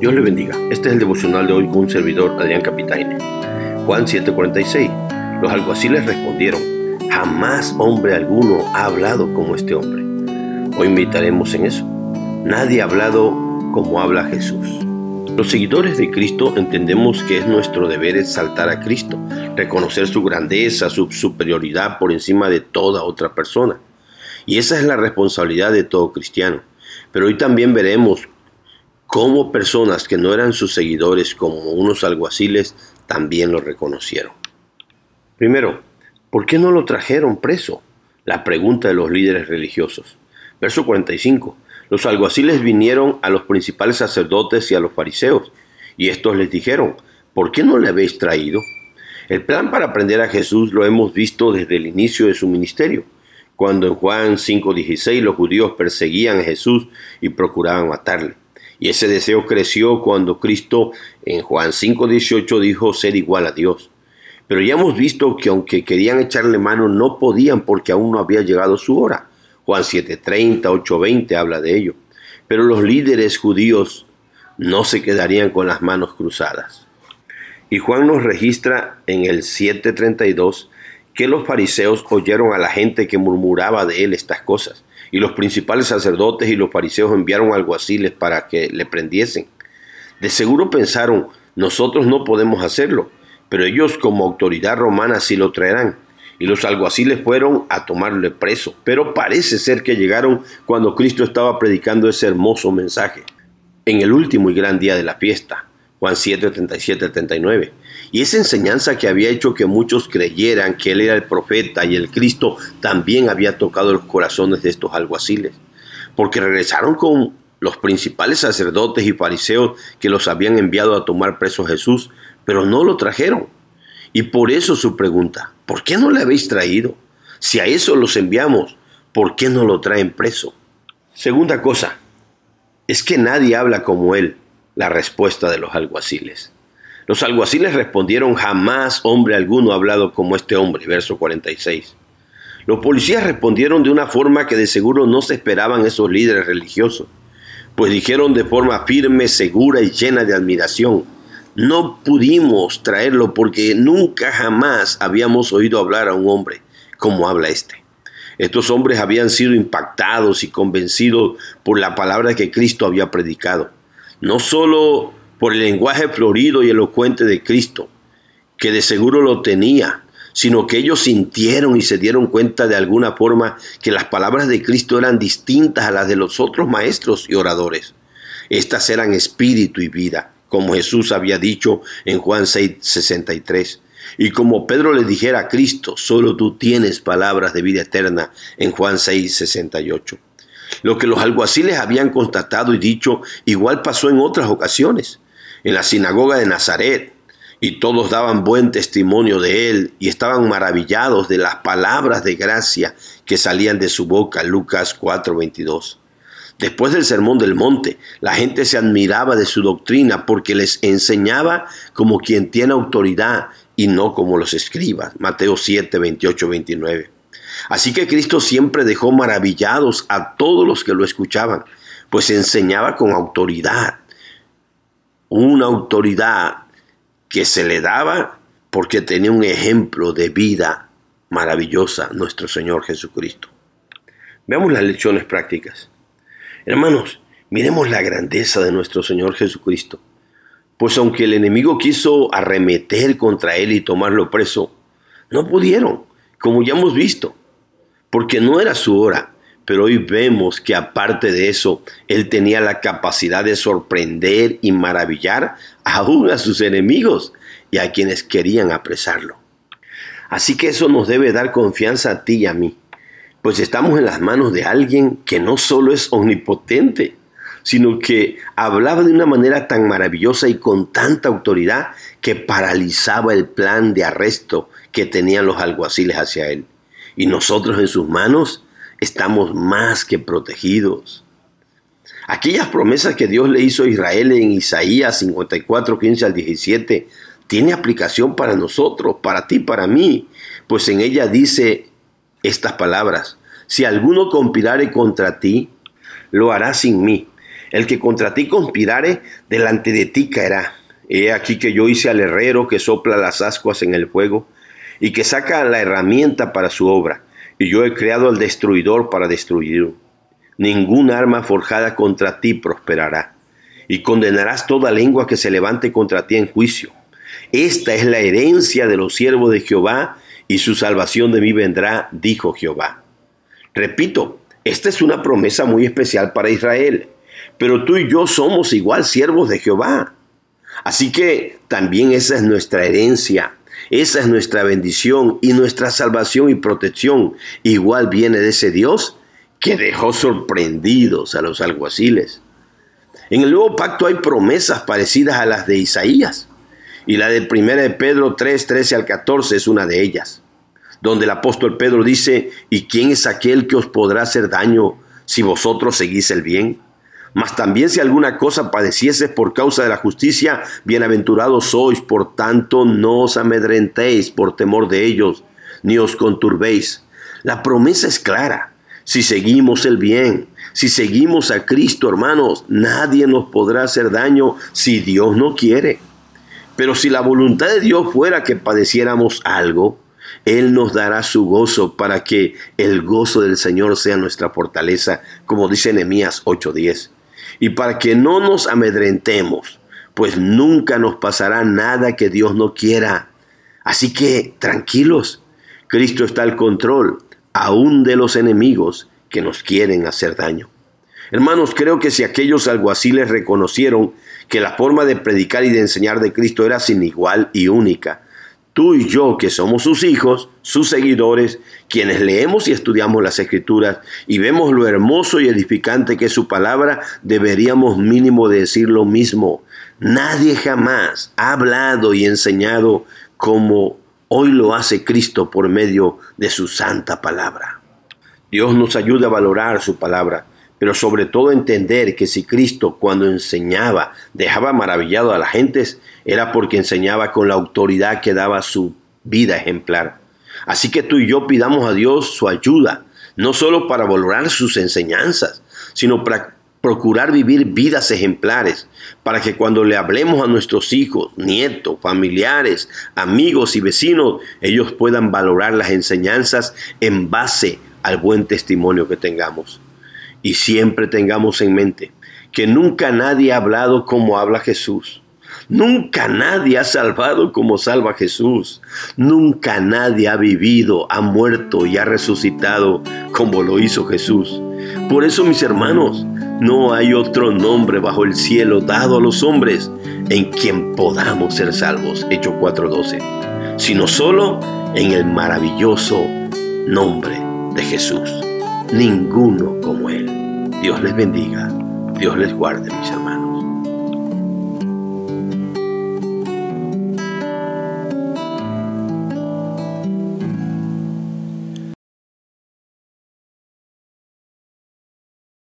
Dios le bendiga. Este es el devocional de hoy con un servidor, Adrián Capitaine. Juan 7:46. Los alguaciles respondieron, jamás hombre alguno ha hablado como este hombre. Hoy meditaremos en eso. Nadie ha hablado como habla Jesús. Los seguidores de Cristo entendemos que es nuestro deber exaltar a Cristo, reconocer su grandeza, su superioridad por encima de toda otra persona. Y esa es la responsabilidad de todo cristiano. Pero hoy también veremos cómo personas que no eran sus seguidores como unos alguaciles también lo reconocieron. Primero, ¿por qué no lo trajeron preso? La pregunta de los líderes religiosos. Verso 45. Los alguaciles vinieron a los principales sacerdotes y a los fariseos, y estos les dijeron, ¿por qué no le habéis traído? El plan para prender a Jesús lo hemos visto desde el inicio de su ministerio, cuando en Juan 5:16 los judíos perseguían a Jesús y procuraban matarle. Y ese deseo creció cuando Cristo en Juan 5:18 dijo ser igual a Dios. Pero ya hemos visto que aunque querían echarle mano, no podían porque aún no había llegado su hora. Juan 7:30, 8:20 habla de ello. Pero los líderes judíos no se quedarían con las manos cruzadas. Y Juan nos registra en el 7:32 que los fariseos oyeron a la gente que murmuraba de él estas cosas y los principales sacerdotes y los fariseos enviaron alguaciles para que le prendiesen. De seguro pensaron, nosotros no podemos hacerlo, pero ellos como autoridad romana sí lo traerán. Y los alguaciles fueron a tomarle preso, pero parece ser que llegaron cuando Cristo estaba predicando ese hermoso mensaje, en el último y gran día de la fiesta, Juan 7, 37, 39. Y esa enseñanza que había hecho que muchos creyeran que Él era el profeta y el Cristo también había tocado los corazones de estos alguaciles, porque regresaron con los principales sacerdotes y fariseos que los habían enviado a tomar preso a Jesús, pero no lo trajeron. Y por eso su pregunta, ¿por qué no le habéis traído? Si a eso los enviamos, ¿por qué no lo traen preso? Segunda cosa, es que nadie habla como Él, la respuesta de los alguaciles. Los alguaciles respondieron, jamás hombre alguno ha hablado como este hombre, verso 46. Los policías respondieron de una forma que de seguro no se esperaban esos líderes religiosos, pues dijeron de forma firme, segura y llena de admiración, no pudimos traerlo porque nunca jamás habíamos oído hablar a un hombre como habla este. Estos hombres habían sido impactados y convencidos por la palabra que Cristo había predicado. No solo por el lenguaje florido y elocuente de Cristo, que de seguro lo tenía, sino que ellos sintieron y se dieron cuenta de alguna forma que las palabras de Cristo eran distintas a las de los otros maestros y oradores. Estas eran espíritu y vida, como Jesús había dicho en Juan 6, 63. Y como Pedro le dijera a Cristo, solo tú tienes palabras de vida eterna en Juan 6, 68. Lo que los alguaciles habían constatado y dicho igual pasó en otras ocasiones en la sinagoga de Nazaret, y todos daban buen testimonio de él y estaban maravillados de las palabras de gracia que salían de su boca. Lucas 4:22. Después del sermón del monte, la gente se admiraba de su doctrina porque les enseñaba como quien tiene autoridad y no como los escribas. Mateo 7, 28, 29. Así que Cristo siempre dejó maravillados a todos los que lo escuchaban, pues enseñaba con autoridad una autoridad que se le daba porque tenía un ejemplo de vida maravillosa, nuestro Señor Jesucristo. Veamos las lecciones prácticas. Hermanos, miremos la grandeza de nuestro Señor Jesucristo. Pues aunque el enemigo quiso arremeter contra él y tomarlo preso, no pudieron, como ya hemos visto, porque no era su hora, pero hoy vemos que aparte de eso, él tenía la capacidad de sorprender y maravillar aún a sus enemigos y a quienes querían apresarlo. Así que eso nos debe dar confianza a ti y a mí, pues estamos en las manos de alguien que no solo es omnipotente, sino que hablaba de una manera tan maravillosa y con tanta autoridad que paralizaba el plan de arresto que tenían los alguaciles hacia él. Y nosotros en sus manos estamos más que protegidos. Aquellas promesas que Dios le hizo a Israel en Isaías 54, 15 al 17, tiene aplicación para nosotros, para ti, para mí, pues en ella dice estas palabras, si alguno conspirare contra ti, lo hará sin mí, El que contra ti conspirare, delante de ti caerá. He aquí que yo hice al herrero que sopla las ascuas en el fuego y que saca la herramienta para su obra. Y yo he creado al destruidor para destruir. Ningún arma forjada contra ti prosperará. Y condenarás toda lengua que se levante contra ti en juicio. Esta es la herencia de los siervos de Jehová, y su salvación de mí vendrá, dijo Jehová. Repito, esta es una promesa muy especial para Israel, pero tú y yo somos igual siervos de Jehová. Así que también esa es nuestra herencia, esa es nuestra bendición y nuestra salvación y protección. Igual viene de ese Dios que dejó sorprendidos a los alguaciles. En el nuevo pacto hay promesas parecidas a las de Isaías. Y la de 1 de Pedro 3, 13 al 14 es una de ellas, donde el apóstol Pedro dice, ¿y quién es aquel que os podrá hacer daño si vosotros seguís el bien? Mas también si alguna cosa padecieses por causa de la justicia, bienaventurados sois, por tanto no os amedrentéis por temor de ellos, ni os conturbéis. La promesa es clara. Si seguimos el bien, si seguimos a Cristo, hermanos, nadie nos podrá hacer daño si Dios no quiere. Pero si la voluntad de Dios fuera que padeciéramos algo, Él nos dará su gozo para que el gozo del Señor sea nuestra fortaleza, como dice Nehemías 8:10. Y para que no nos amedrentemos, pues nunca nos pasará nada que Dios no quiera. Así que tranquilos, Cristo está al control, aún de los enemigos que nos quieren hacer daño. Hermanos, creo que si aquellos alguaciles reconocieron que la forma de predicar y de enseñar de Cristo era sin igual y única, tú y yo, que somos sus hijos, sus seguidores, quienes leemos y estudiamos las escrituras y vemos lo hermoso y edificante que es su palabra, deberíamos mínimo decir lo mismo. Nadie jamás ha hablado y enseñado como hoy lo hace Cristo por medio de su santa palabra. Dios nos ayuda a valorar su palabra pero sobre todo entender que si Cristo cuando enseñaba dejaba maravillado a las gentes, era porque enseñaba con la autoridad que daba su vida ejemplar. Así que tú y yo pidamos a Dios su ayuda, no solo para valorar sus enseñanzas, sino para procurar vivir vidas ejemplares, para que cuando le hablemos a nuestros hijos, nietos, familiares, amigos y vecinos, ellos puedan valorar las enseñanzas en base al buen testimonio que tengamos. Y siempre tengamos en mente que nunca nadie ha hablado como habla Jesús. Nunca nadie ha salvado como salva Jesús. Nunca nadie ha vivido, ha muerto y ha resucitado como lo hizo Jesús. Por eso, mis hermanos, no hay otro nombre bajo el cielo dado a los hombres en quien podamos ser salvos. Hechos 4:12. Sino solo en el maravilloso nombre de Jesús ninguno como Él. Dios les bendiga, Dios les guarde, mis hermanos.